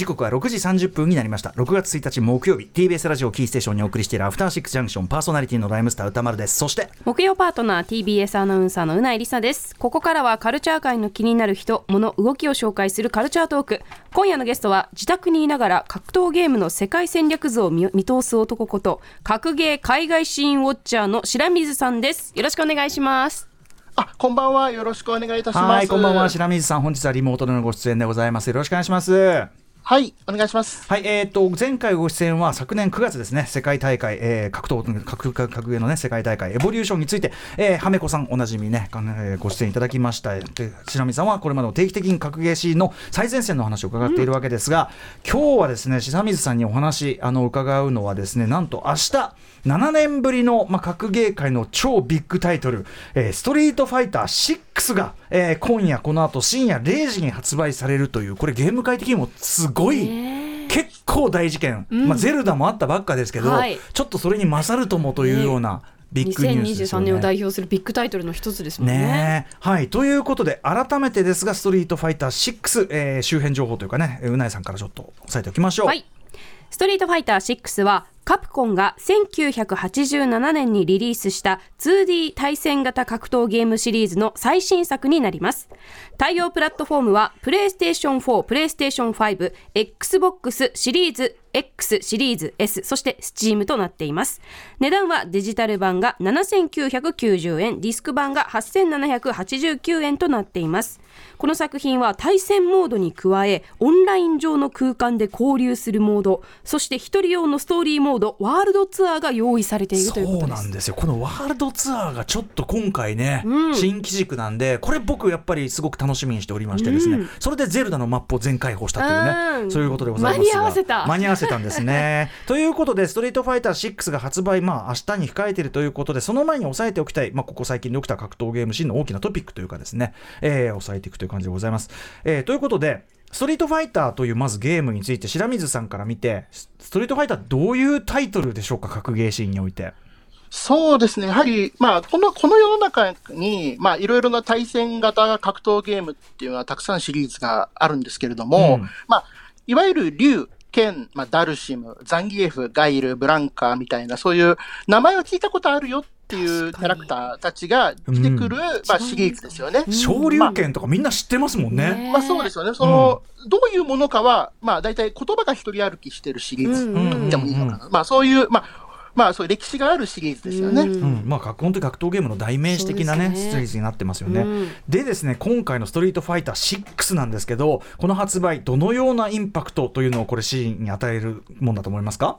時刻は6時30分になりました。6月1日木曜日 TBS ラジオキーステーションにお送りしているアフターシックスジャンクションパーソナリティのライムスター歌丸です。そして木曜パートナー TBS アナウンサーのうないりさです。ここからはカルチャー界の気になる人物動きを紹介するカルチャートーク。今夜のゲストは自宅にいながら格闘ゲームの世界戦略図を見見通す男こと格ゲー海外シーンウォッチャーの白水さんです。よろしくお願いします。あ、こんばんは。よろしくお願いいたします。はいこんばんは。白水さん本日はリモートでのご出演でございます。よろしくお願いしますはい、お願いします。はい、えー、と前回ご出演は昨年9月ですね、世界大会、えー、格闘格格格ゲの、ね、世界大会、エボリューションについて、えー、はめこさん、おなじみね、えーご出演いただきました、で白見さんはこれまでの定期的に格ゲーシーンの最前線の話を伺っているわけですが、今日はですね、白水さんにお話あの伺うのはですね、なんと明日7年ぶりの、まあ、格ゲー界の超ビッグタイトル、えーストリートファイター6が、えー今夜この後深夜0時に発売されるという、これゲーム界的にもすごい、結構大事件、まあ、ゼルダもあったばっかですけど、はい。ちょっとそれに勝るともというようなビッグニュースですよ2023ね。年を代表するビッグタイトルの一つですもんね。ね。えはい。ということで改めてですが「ストリートファイター6」えー周辺情報というかねえーうなえさんからちょっと押さえておきましょう。はい。ストリートファイター6は、カプコンが1987年にリリースした 2D 対戦型格闘ゲームシリーズの最新作になります。対応プラットフォームは、プレイステーション4、プレイステーション5、Xbox シリーズ X シリーズ S、そして Steam となっています。値段はデジタル版が7990円、ディスク版が8789円となっています。この作品は対戦モードに加え、オンライン上の空間で交流するモード、そして一人用のストーリーモード、ワールドツアーが用意されているということです。なんですよ。このワールドツアーがちょっと今回ね、新機軸なんでこれ僕やっぱりすごく楽しみにしておりましてですね、それでゼルダのマップを全開放したというね、うん。そういうことでございますが。間に合わせた。間に合わせたんですね。ということで「ストリートファイター6」が発売まあ明日に控えているということでその前に押さえておきたい、まあ、ここ最近で起きた格闘ゲームシーンの大きなトピックというかですね、えー押さえていくという感じでございます、えーということでストリートファイターというまずゲームについて白水さんから見てスストリートファイターどういうタイトルでしょうか格ゲーシーンにおいてそうですね。やはり、まあ、この、この世の中に、まあ、いろいろな対戦型格闘ゲームっていうのはたくさんシリーズがあるんですけれども、うんまあ、いわゆる竜、剣、まあ、ダルシム、ザンギエフ、ガイル、ブランカーみたいな、そういう名前を聞いたことあるよっていうキャラクターたちが出てくる、まあ、シリーズですよね。昇竜拳とかみんな知ってますもんね。ねまあそうですよね。その、どういうものかは、まあ大体言葉が一人歩きしてるシリーズと言ってもいいのかな。まあそういう、まあ、まあそういう歴史があるシリーズですよね。うんうんまあ、格本当に格闘ゲームの代名詞的なねねシリーズになってますよね。うんでですね今回の「ストリートファイター6」なんですけどこの発売どのようなインパクトというのをこれシーンに与えるもんだと思いますか？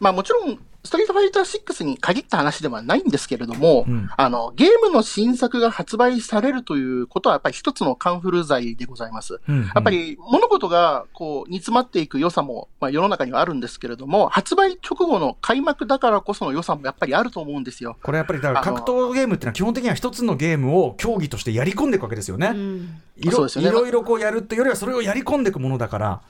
まあもちろん、ストリートファイター6に限った話ではないんですけれども、うんあの、ゲームの新作が発売されるということはやっぱり一つのカンフル剤でございます。うんうんやっぱり物事がこう煮詰まっていく良さも、まあ、世の中にはあるんですけれども、発売直後の開幕だからこその良さもやっぱりあると思うんですよ。これやっぱりだから格闘ゲームっていうのは基本的には一つのゲームを競技としてやり込んでいくわけですよね。うんいろねいろいろこうやるっていうよりはそれをやり込んでいくものだから。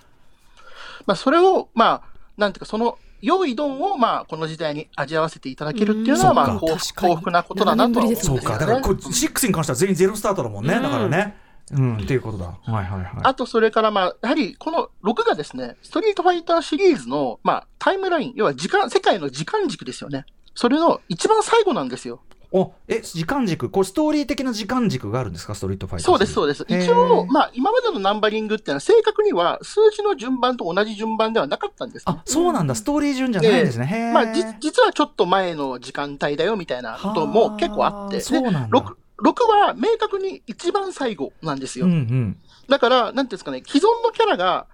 まあ、それを、まあ、なんていうか、その、良いドンを、まあ、この時代に味わわせていただけるっていうのは、うんまあ、幸福なことだなとね。そうかだからこ6に関しては全員ゼロスタートだもんね、うんだからね。うんっていうことだ。はいはいはい。あと、それから、まあ、やはり、この6がですね、ストリートファイターシリーズの、まあ、タイムライン、要は時間、世界の時間軸ですよね。それの一番最後なんですよ。おえ時間軸。これストーリー的な時間軸があるんですか？ストリートファイターそうです、そうです。一応、まあ、今までのナンバリングっていうのは、正確には数字の順番と同じ順番ではなかったんです、ね。あそうなんだ。ストーリー順じゃないんですね、まあ、じ、実はちょっと前の時間帯だよ、みたいなことも結構あって。でそうなんだ。6、6は明確に一番最後なんですよ。うんうん。だから、なんていうんですかね、既存のキャラが、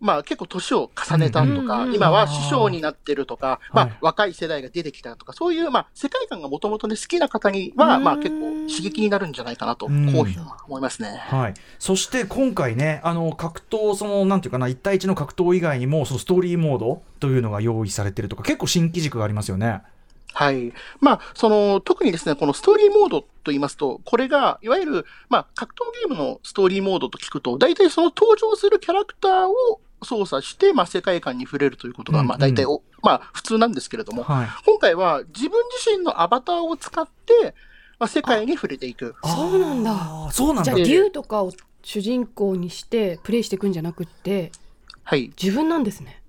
まあ結構年を重ねたとか、うんうん今は師匠になってるとか、まはいあ若い世代が出てきたとか、そういう、まあ世界観がもともとね、好きな方には、うんまあ結構刺激になるんじゃないかなと、こううんいうふうに思いますね。はい、そして今回ね、あの格闘、そのなんていうかな、1対1の格闘以外にも、そのストーリーモードというのが用意されてるとか、結構新機軸がありますよね。はい。まあ、その、特にですね、このストーリーモードと言いますと、これが、いわゆる、まあ、格闘ゲームのストーリーモードと聞くと、大体その登場するキャラクターを操作して、まあ、世界観に触れるということが、うんまあ、大体お、まあ、普通なんですけれども、はい、今回は自分自身のアバターを使って、まあ、世界に触れていく。そうなんだそうなんだじゃあ竜とかを主人公にしてプレイしていくんじゃなくってはい。自分なんですね。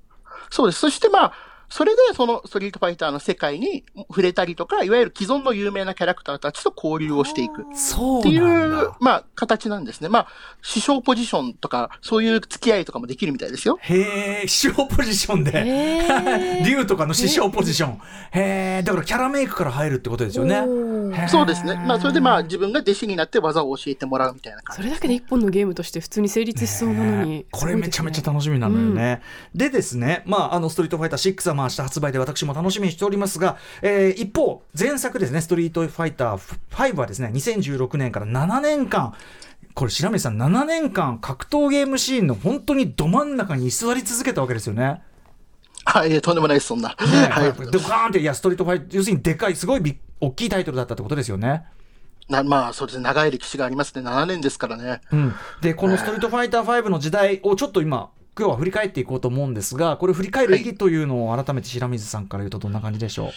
そうです。そしてまあ、それでそのストリートファイターの世界に触れたりとか、いわゆる既存の有名なキャラクターたちと交流をしていく。っそうていう、まあ、形なんですね。まあ、師匠ポジションとか、そういう付き合いとかもできるみたいですよ。へえ、師匠ポジションで。へー竜とかの師匠ポジション。へえ、だからキャラメイクから入るってことですよね。そうですね。まあ、それでまあ、自分が弟子になって技を教えてもらうみたいな感じ。それだけで一本のゲームとして普通に成立しそうなのに、ねこれめちゃめちゃ楽しみなんだよね。でですね、まあ、あのストリートファイター6はまあ明日発売で私も楽しみにしておりますが、えー一方、前作ですね、ストリートファイター5はですね、2016年から7年間、これ白水さん、7年間格闘ゲームシーンの本当にど真ん中に居座り続けたわけですよね。はい、とんでもないです、そんな。ねはい。でガーンって、いや、ストリートファイター、要するにでかい、すごいビ大きいタイトルだったってことですよね。なまあ、そうですね。長い歴史がありますね。7年ですからね。うん、でこの「ストリートファイター5」の時代をちょっと今今日は振り返っていこうと思うんですがこれ振り返る意義というのを改めて白水さんから言うとどんな感じでしょう？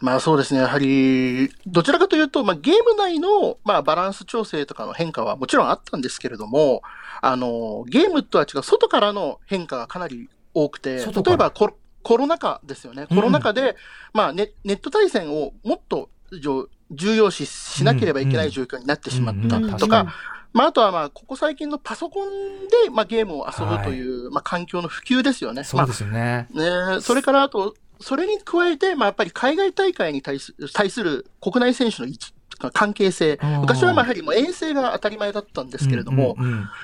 まあそうですね。やはり、どちらかというと、まあゲーム内の、まあバランス調整とかの変化はもちろんあったんですけれども、あの、ゲームとは違う外からの変化がかなり多くて、例えばコロコロナ禍ですよね。うんコロナ禍で、まあネネット対戦をもっとじょ重要視しなければいけない状況になってしまったとか、まああとはまあここ最近のパソコンで、まあゲームを遊ぶという、まあ環境の普及ですよね。そうですよね、まあね、それからあと、それに加えて、まあ、やっぱり海外大会に対す対する国内選手の位置関係性。うん、昔はまあやはりもう遠征が当たり前だったんですけれども、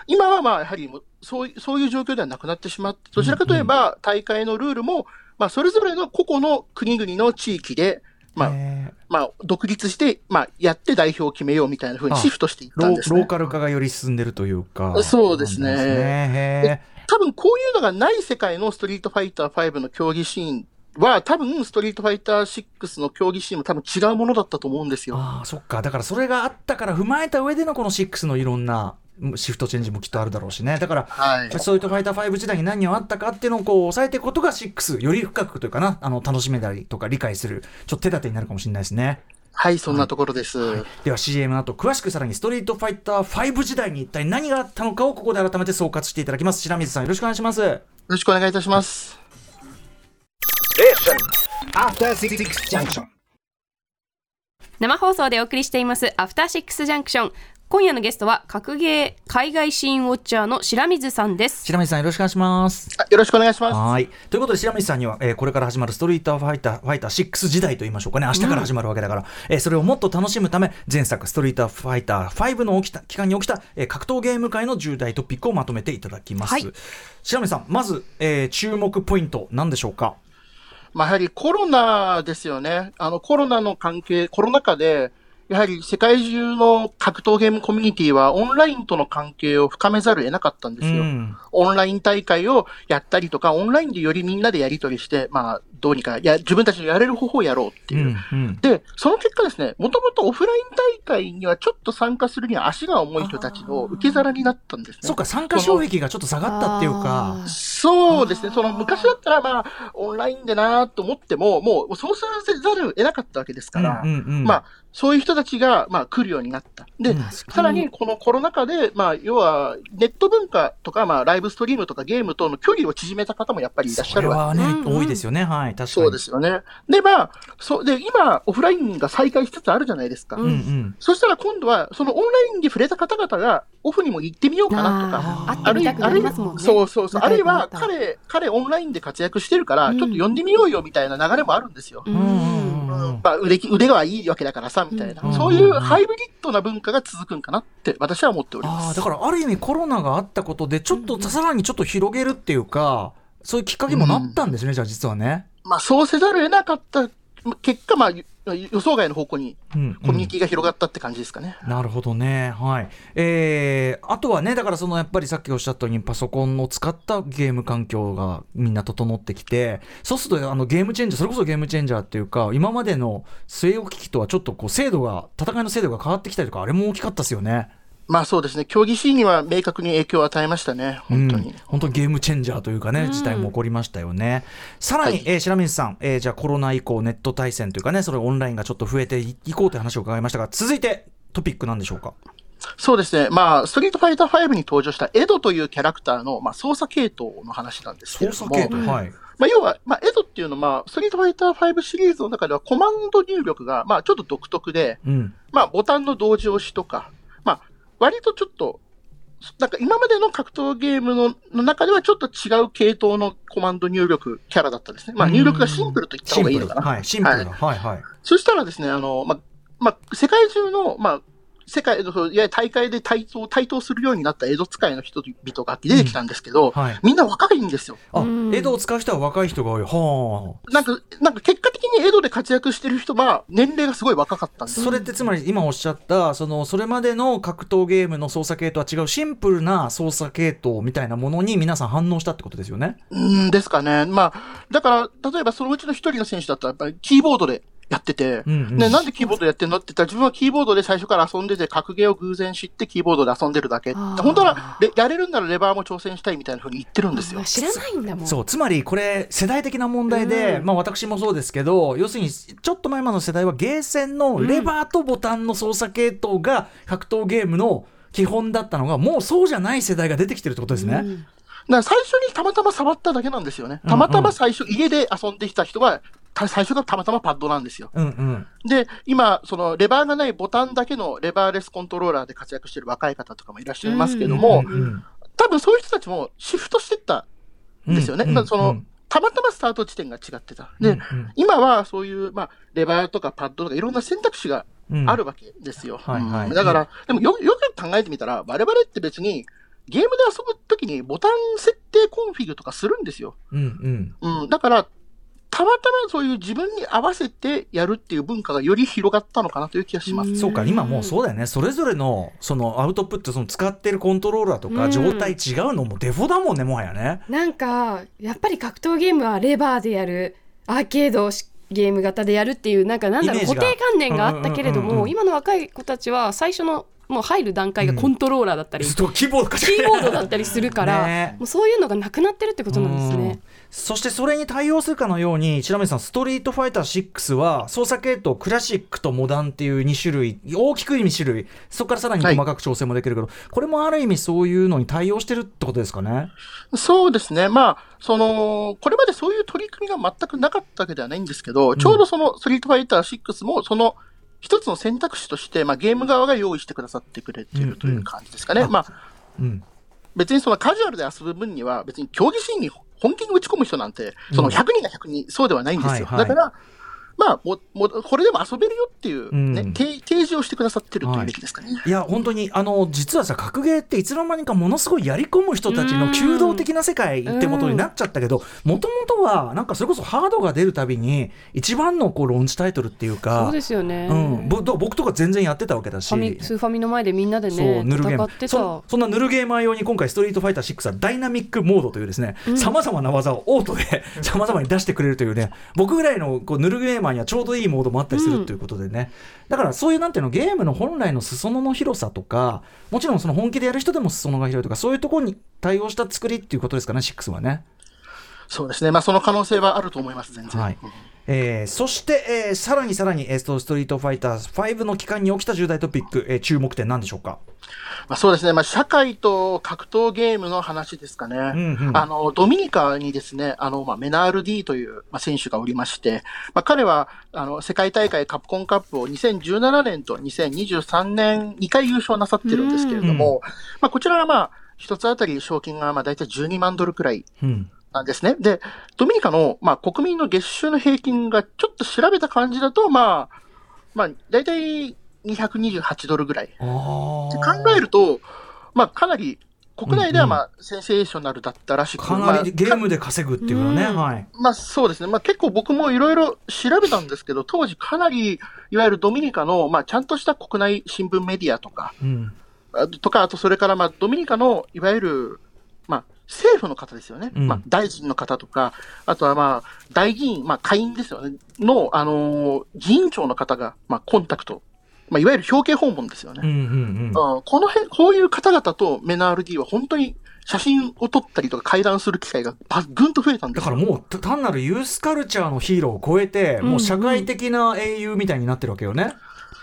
今はまあやはりもうそういそういう状況ではなくなってしまって、どちらかといえば大会のルールも、まあ、それぞれの個々の国々の地域で、まあえまあ、独立して、まあ、やって代表を決めようみたいな風にシフトしていっーローローたんですね。カル化がより進んでるというか。そうですね。なん。へ多分こういうのがない世界のストリートファイター5の競技シーンは、多分ストリートファイター6の競技シーンも多分違うものだったと思うんですよ。ーああそっか。だからそれがあったから踏まえた上でのこの6のいろんなシフトチェンジもきっとあるだろうしねだからはい。ストリートファイター5時代に何があったかっていうのをこう抑えていくことが6より深くというかなあの楽しめたりとか理解するちょっと手立てになるかもしれないですね。はい、そんなところです。では CM の後詳しくさらにストリートファイター5時代に一体何があったのかをここで改めて総括していただきます白水さんよろしくお願いしますよろしくお願いいたします。生放送でお送りしていますアフターシックスジャンクション今夜のゲストは格ゲー海外シーンウォッチャーの白水さんです。白水さんよろしくお願いします。あよろしくお願いします。はい。ということで白水さんには、えーこれから始まるストリートファイターファイター6時代と言いましょうかね。明日から始まるわけだから、えーそれをもっと楽しむため前作ストリートファイター5の起きた期間に起きた、えー格闘ゲーム界の重大トピックをまとめていただきます、はい。白水さんまず、えー注目ポイント何でしょうか？まあ、やはりコロナですよね。あの、コロナの関係、コロナ禍で、やはり世界中の格闘ゲームコミュニティはオンラインとの関係を深めざるを得なかったんですよ。うんオンライン大会をやったりとか、オンラインでよりみんなでやり取りして、まあ、どうにか、や、自分たちのやれる方法をやろうっていう。うんうんで、その結果ですね、もともとオフライン大会にはちょっと参加するには足が重い人たちの受け皿になったんですね。そうか参加障壁がちょっと下がったっていうかそうですね。その昔だったらまあ、オンラインでなと思っても、もうそうさせざるを得なかったわけですから、うんうんうんまあ、そういう人たちが、まあ、来るようになった。で、うんさらにこのコロナ禍で、まあ、要は、ネット文化とか、まあ、ライブストリームとかゲームとの距離を縮めた方もやっぱりいらっしゃそれるわけ。はね、うん。うん多いですよね。はい確かに。そうですよね。で、まあ、そう、で、今、オフラインが再開しつつあるじゃないですか。うんうん。うんそしたら今度は、そのオンラインで触れた方々が、オフにも行ってみようかなとか、あー。会ってみたくなりますもんね。そうそうそう。あるいは、彼、彼オンラインで活躍してるから、うん。ちょっと呼んでみようよみたいな流れもあるんですよ。うんうんうんうん。まあ、腕き、腕がいいわけだからさ、みたいな。うんそういうハイブリッドな文化が続くんかなって、私は思っております。だからある意味コロナがあったことでちょっとさらにちょっと広げるっていうかそういうきっかけにもなったんですね、じゃあ実はね。まあ、そうせざるを得なかった結果、まあ、予想外の方向にうんコミュニティが広がったって感じですかね。なるほどね。はい。えー、あとはね、だからそのやっぱりさっきおっしゃったようにパソコンを使ったゲーム環境がみんな整ってきて、そうするとあのゲームチェンジャー、それこそゲームチェンジャーっていうか、今までの据え置き機とはちょっとこう精度が、戦いの精度が変わってきたりとか、あれも大きかったですよね。まあそうですね。競技シーンには明確に影響を与えましたね。本当に。うん、本当にゲームチェンジャーというかね、うん事態も起こりましたよね。さらに、はいえー白水さん、えーじゃあコロナ以降ネット対戦というかね、それオンラインがちょっと増えていいこうという話を伺いましたが、続いてトピックなんでしょうか？そうですね。まあ、ストリートファイター5に登場したエドというキャラクターの、まあ、操作系統の話なんですけれ操ども。作系統、はい。まあ、要は、まあ、エドっていうのは、まあ、ストリートファイター5シリーズの中ではコマンド入力が、まあ、ちょっと独特で、うん。まあ、ボタンの同時押しとか、まあ、割とちょっと、なんか今までの格闘ゲームのの中ではちょっと違う系統のコマンド入力キャラだったんですね。まあ、入力がシンプルと言った方がいいのかな。はい、シンプルな。はい、はい。そしたらですね、あの、まあ、まあ、世界中の、まあ、世界の、いや大会で対等、対等するようになった江戸使いの人々が出てきたんですけど、はい。みんな若いんですよ。あうん、江戸を使う人は若い人が多い。はあ。なんか、なんか結果的に江戸で活躍してる人は、年齢がすごい若かったんですよ。それってつまり今おっしゃったそのそれまでの格闘ゲームの操作系とは違うシンプルな操作系統みたいなものに皆さん反応したってことですよね。うんですかね。まあ、だから、例えばそのうちの一人の選手だったら、やっぱりキーボードでやってて、うんうんね、なんでキーボードやってんの？って言ったら、自分はキーボードで最初から遊んでて、格ゲーを偶然知ってキーボードで遊んでるだけ。本当はレやれるんならレバーも挑戦したいみたいな風に言ってるんですよあ。知らないんだもん。そうつまりこれ世代的な問題で、うんまあ私もそうですけど要するにちょっと前までの世代はゲーセンのレバーとボタンの操作系統が格闘ゲームの基本だったのがもうそうじゃない世代が出てきてるってことですね。うんだから最初にたまたま触っただけなんですよね。たまたま最初、家で遊んできた人は、た最初がたまたまパッドなんですよ。うんうんで、今、そのレバーがないボタンだけのレバーレスコントローラーで活躍してる若い方とかもいらっしゃいますけども、うんうん多分そういう人たちもシフトしてったんですよね。うんまあその、うんたまたまスタート地点が違ってた。で、うん今はそういう、まあ、レバーとかパッドとかいろんな選択肢がうんあるわけですよ。はいはいうんだから、でもよよく考えてみたら、我々って別にゲームで遊ぶときにボタン設定コンフィグとかするんですよ。うんうんうん。だから、たまたまそういう自分に合わせてやるっていう文化がより広がったのかなという気がします。そうか今もうそうだよね。それぞれのそのアウトプットその使ってるコントローラーとかうん状態違うのもデフォだもんねもはやね。なんかやっぱり格闘ゲームはレバーでやる。アーケードしゲーム型でやるっていうなんかなんだろう固定観念があったけれどうんうんうんうんも今の若い子たちは最初のもう入る段階がコントローラーだったり、ずっとキーボードだったりするから、ね。もうそういうのがなくなってるってことなんですうんね。そしてそれに対応するかのように白目さんストリートファイター6は操作系統クラシックとモダンっていう2種類大きく2種類そこからさらに細かく調整もできるけど、これもある意味そういうのに対応してるってことですかね？そうですね。まあ、その、これまでそういう取り組みが全くなかったわけではないんですけど、ちょうどそのストリートファイター6も、その一つの選択肢として、まあゲーム側が用意してくださってくれているという感じですかね。うんうんまあ、うん別にそのカジュアルで遊ぶ分には、別に競技シーンに本気に打ち込む人なんて、その100人が100人、そうではないんですよ。だから、まあも、も、これでも遊べるよっていう、ねうん提提示をしてくださってるというべきですかね。いや本当にあの実はさ格ゲーっていつの間にかものすごいやり込む人たちの弓道的な世界ってことになっちゃったけどもともとはなんかそれこそハードが出るたびに一番のこうローンチタイトルっていうかそうですよね。うん、ぼ僕とか全然やってたわけだしファミスーファミの前でみんなでそうねヌルゲーム。そそんなヌルゲーマー用に今回ストリートファイター6はダイナミックモードというですねうんさまざまな技をオートでさまざまに出してくれるというね僕ぐらいのこうヌルゲーマーにはちょうどいいモードもあったりするということでね、だからそういうなんていうのゲームの本来の裾野の広さとかもちろんその本気でやる人でも裾野が広いとかそういうところに対応した作りっていうことですかね6はね。そうですね。まあ、その可能性はあると思います、全然。はいうんえーそして、えーさらにさらに、えーストストリートファイター5の期間に起きた重大トピック、えー注目点なんでしょうか？まあ、そうですね、まあ、社会と格闘ゲームの話ですかね。んうんあの、ドミニカにですね、あの、まあ、メナール D という、まあ、選手がおりまして、まあ、彼は、あの、世界大会カプコンカップを2017年と2023年2回優勝なさってるんですけれども、まあ、こちらはまあ、一つあたり賞金がまあ大体12万ドルくらいうんなんですね。で、ドミニカの、まあ、国民の月収の平均がちょっと調べた感じだと、まあ、まあ、大体228ドルぐらい。考えると、まあ、かなり、国内ではまあ、センセーショナルだったらしく、かまあなりゲームで稼ぐっていうのね、うんはい。まあそうですね。まあ結構僕もいろいろ調べたんですけど、当時かなり、いわゆるドミニカの、まあちゃんとした国内新聞メディアとか、うんあとか、あとそれからまあドミニカの、いわゆる、まあ政府の方ですよね。うんまあ大臣の方とか、あとはまあ大議員、まあ下院ですよね。の、あのー議員長の方が、まあコンタクト。まあいわゆる表敬訪問ですよね。うんうんうんうんこの辺、こういう方々とメナール D は本当に写真を撮ったりとか会談する機会がばぐんと増えたんですよだからもうた単なるユースカルチャーのヒーローを超えて、もう社会的な英雄みたいになってるわけよね。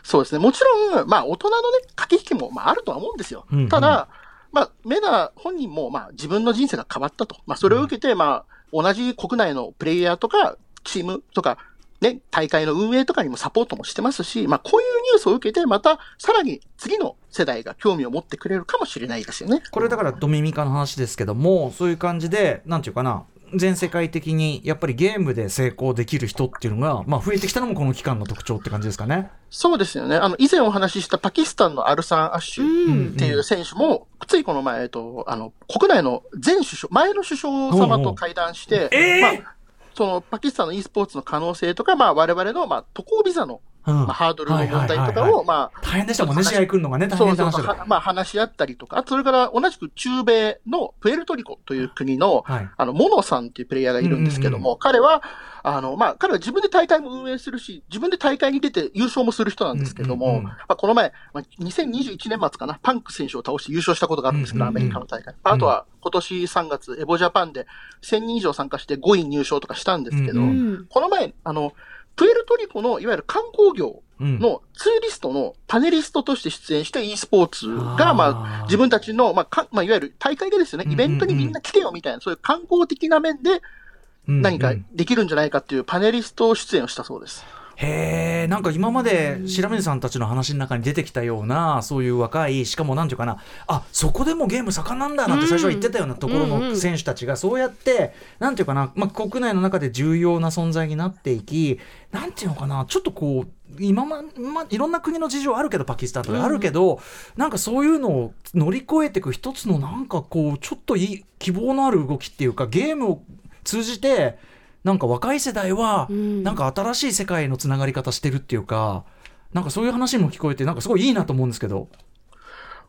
そうですね。もちろん、まあ、大人のね、駆け引きも、まあ、あるとは思うんですよ。うんうんただ、まあ、メダ本人も、まあ、自分の人生が変わったと。まあ、それを受けて、まあ、同じ国内のプレイヤーとか、チームとか、ね、大会の運営とかにもサポートもしてますし、まあ、こういうニュースを受けて、また、さらに次の世代が興味を持ってくれるかもしれないですよね。これだからドミミカの話ですけどもそういう感じでなんていうかな全世界的にやっぱりゲームで成功できる人っていうのが、まあ、増えてきたのもこの期間の特徴って感じですかね。そうですよね。あの、以前お話ししたパキスタンのアルサン・アッシュうんっていう選手も、ついこの前、えっと、あの、国内の前首相、前の首相様と会談して、ええまあ、そのパキスタンの e スポーツの可能性とか、まあ、我々の、ま、渡航ビザの、まあ、ハードルの問題とかを、まあ、大変でしたもんね、試合来るのがね、大変な話だはまあ、話し合ったりとか、あとそれから同じく中米のプエルトリコという国の、はい。あの、モノさんっていうプレイヤーがいるんですけども、彼は、あの、まあ、彼は自分で大会も運営するし、自分で大会に出て優勝もする人なんですけども、うんうんうん。まあ、この前、まあ、2021年末かな、パンク選手を倒して優勝したことがあるんですけど、うんうんうん。アメリカの大会。あとは、今年3月、エボジャパンで1000人以上参加して5位入賞とかしたんですけど、うんうん。この前、あの、プエルトリコのいわゆる観光業うん。のツーリストのパネリストとして出演して e スポーツが、まあ、自分たちの、まあ、かまあ、いわゆる大会がですよね、うんうんうん。イベントにみんな来てよみたいな、そういう観光的な面でうん何かうんできるんじゃないかっていうパネリスト出演をしたそうです。へえ、なんか今まで白水さんたちの話の中に出てきたような、そういう若い、しかもなんていうかな、あそこでもゲーム盛んなんだなんて最初は言ってたようなところのうんうん選手たちが、そうやって、なんていうかな、まあ、国内の中で重要な存在になっていき、なんていうのかな、ちょっとこう、今ま、まいろんな国の事情あるけど、パキスタンとかあるけど、なんかそういうのを乗り越えていく一つの、なんかこう、ちょっといい希望のある動きっていうか、ゲームを通じて、なんか若い世代は、うんなんか新しい世界のつながり方してるっていうか、なんかそういう話にも聞こえて、なんかすごいいいなと思うんですけど。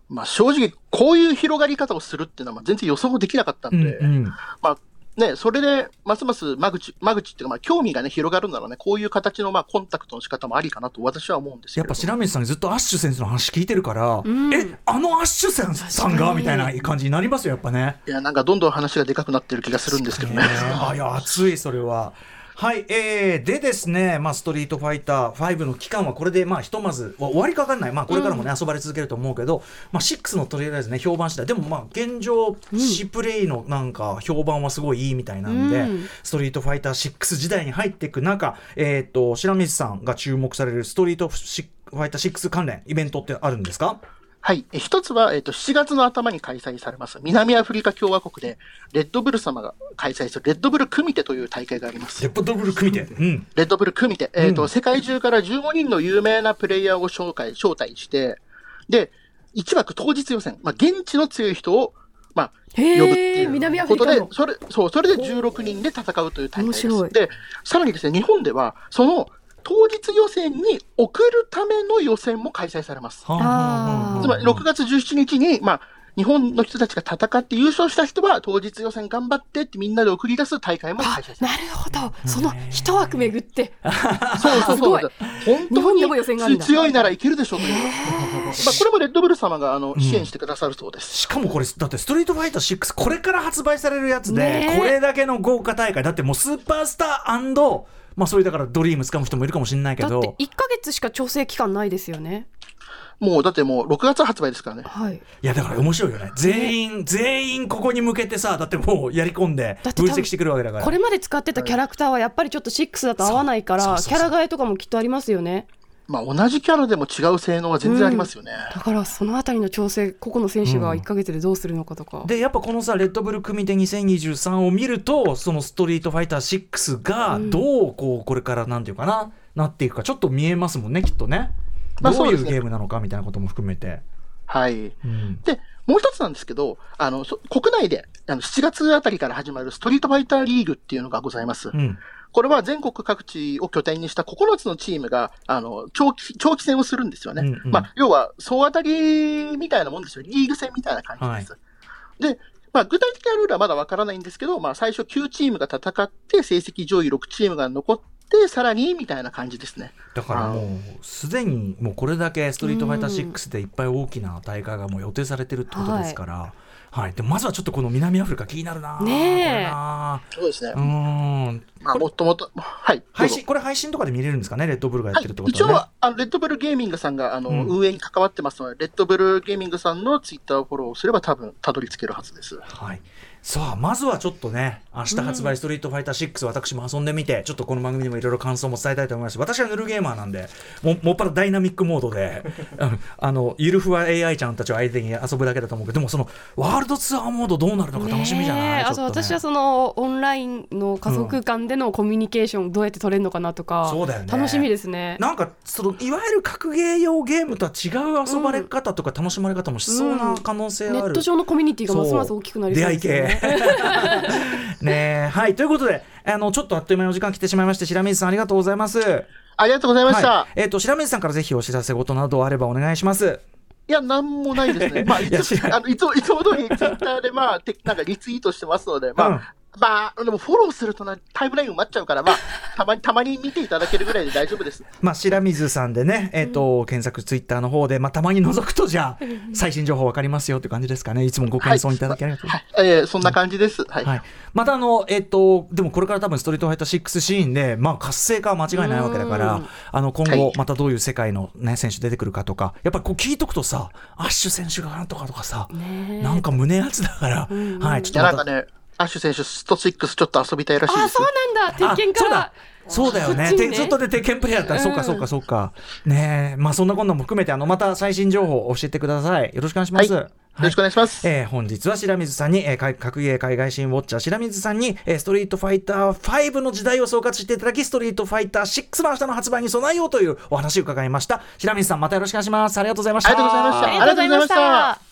まあ、正直、こういう広がり方をするっていうのはまあ全然予想もできなかったんで、うんまあ、ね、それで、ますます間口、間口っていうか、まあ、興味がね、広がるならね、こういう形の、まあ、コンタクトの仕方もありかなと私は思うんです。やっぱ白水さんにずっとアッシュ先生の話聞いてるから、んえあのアッシュ先生さんが？みたいな感じになりますよやっぱね。いや、なんかどんどん話がでかくなってる気がするんですけどね。あいや熱いそれは。はい、えー、でですね、まあ、ストリートファイター5の期間はこれで、まあ、ひとまず、わ終わりかわかんない、まあ、これからもね、遊ばれ続けると思うけど、まあ、6のとりあえずね、評判次第、でも、まあ、現状、シプレイのなんか、評判はすごいいいみたいなんで、うん。ストリートファイター6時代に入っていく中、えっ、と、白水さんが注目されるストリートファイター6関連イベントってあるんですか？はい。え一つは、えっ、と、7月の頭に開催されます、南アフリカ共和国で、レッドブル様が開催する、レッドブル組手という大会があります。レッドブル組手？うん。レッドブル組手。えっ、と、うん世界中から15人の有名なプレイヤーを紹介、招待して、で、1枠当日予選、まあ、現地の強い人を、まあ、呼ぶっていう南アフリカの、ことでそれ、そう、それで16人で戦うという大会です。面白いで、さらにですね、日本では、その当日予選に送るための予選も開催されます。つまり6月17日に、まあ、日本の人たちが戦って優勝した人は当日予選頑張ってってみんなで送り出す大会も開催されなるほどその一枠巡って。そうそうすごいそう。本当に強いならいけるでしょうという。まあ、これもレッドブル様があの支援してくださるそうです。しかもこれだってストリートファイター6これから発売されるやつで、これだけの豪華大会だってもうスーパースターまあそれだからドリーム掴む人もいるかもしれないけど。だって1ヶ月しか調整期間ないですよね。もうだってもう6月発売ですからね。はい。いやだから面白いよね。全員全員ここに向けてさだってもうやり込んでだって多分分析してくるわけだから。これまで使ってたキャラクターはやっぱりちょっと6だと合わないからキャラ替えとかもきっとありますよねまあ同じキャラでも違う性能は全然ありますよね。だからそのあたりの調整個々の選手が1ヶ月でどうするのかとか、でやっぱこのさレッドブル組手2023を見るとそのストリートファイター6がどうこうこれからなんていうかななっていくかちょっと見えますもんねきっとね。どういうまあそうですね。ゲームなのかみたいなことも含めて、はい。うん。で、もう一つなんですけど、あの、そ国内であの7月あたりから始まるストリートファイターリーグっていうのがございます。うんこれは全国各地を拠点にした9つのチームが、あの、長期、長期戦をするんですよね。うんうんまあ、要は、総当たりみたいなもんですよ。リーグ戦みたいな感じです。で、まあ、具体的なルールはまだわからないんですけど、まあ、最初9チームが戦って、成績上位6チームが残って、さらに、みたいな感じですね。だからもうすでにもうこれだけストリートファイター6でいっぱい大きな大会がもう予定されてるってことですから、はい、でまずはちょっとこの南アフリカ気になるなねえ。これなそうですね。う。ーん。まあ、もともと、はい。配信これ配信とかで見れるんですかね？レッドブルがやはいってるって、ことはね、一応、あのレッドブルゲーミングさんがあの、うん。運営に関わってますので、レッドブルゲーミングさんのツイッターをフォローすれば多分たどり着けるはずです。はい、さあまずはちょっとね明日発売「ストリートファイター6」私も遊んでみてちょっとこの番組でもいろいろ感想も伝えたいと思います。私はヌルゲーマーなんでももっぱらダイナミックモードで うんあのゆるふわ AI ちゃんたちを相手に遊ぶだけだと思うけどでもそのワールドツアーモードどうなるのか楽しみじゃない、ねえあちょっとね。そう私はそのオンラインの仮想空間でのコミュニケーションどうやって取れるのかなとか、そうだよね。楽しみですね。なんかそのいわゆる格ゲー用ゲームとは違う遊ばれ方とか楽しまれ方もしそうな可能性ある、ネット上のコミュニティがますます大きくなりそうですよ出会いね。系 ねえはいということであのちょっとあっという間にお時間来てしまいまして白水さんありがとうございます。ありがとうございました。はい、えっ、と白水さんからぜひお知らせ事などあればお願いします。いや、なんもないですね。まあ、いつあのいつもいつも通りツイッターで、まあ、てなんかリツイートしてますので、まあ、うんまあ、でもフォローするとな、タイムライン埋まっちゃうから、まあ、たまに、たまに見ていただけるぐらいで大丈夫です。まあ白水さんでねえっ、と、検索ツイッターの方でまあたまに覗くとじゃあ最新情報わかりますよって感じですかね。いつもご感想い。ただきありがと。うござい。ますはい、えーそんな感じです。はい。はい、またあの、えっと、でもこれから多分ストリートファイター6シーンで、まあ、活性化は間違いないわけだからうん、あの今はい。後またどういう世界の、ね、選手出てくるかとか、やっぱりこう聞いとくとさ、アッシュ選手がなんとかとかさ、なんか胸熱だから、んはい、ちょっとまた。なんかね、アッシュ選手、スト6ちょっと遊びたいらしいです。あそうなんだ。鉄拳から。そうだ。よね。ね。てずっとで鉄拳プレイヤーだった。ら、そうかそうかそうか。ねえ。まあそんなこんなも含めてあのまた最新情報を教えてください。よろしくお願いします、はい。よろしくお願いします。えー本日は白水さんに、えーか格ゲー海外新ウォッチャー白水さんに、えーストリートファイター5の時代を総括していただきストリートファイター6の明日の発売に備えようというお話を伺いました。白水さんまたよろしくお願いします。ありがとうございました。ありがとうございました。ありがとうございました。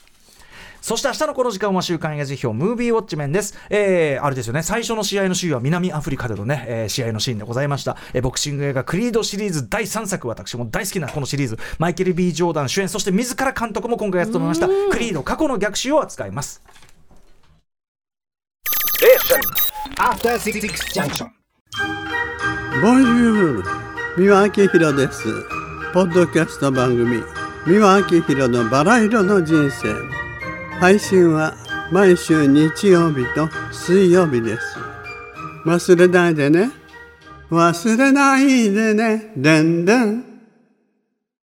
そして明日のこの時間は週刊映画辞表ムービーウォッチメンです。えー、あれですよね、最初の試合の週は南アフリカでのね、えー試合のシーンでございました。えーボクシング映画クリードシリーズ第3作、私も大好きなこのシリーズ、マイケル・ B・ ジョーダン主演、そして自ら監督も今回務めました、クリード過去の逆襲を扱います。After Six Junction. ボンジュール三輪明宏ですポッドキャスト番組。三輪明宏のバラ色の人生配信は毎週日曜日と水曜日です。忘れないでね。忘れないでね。でんでん。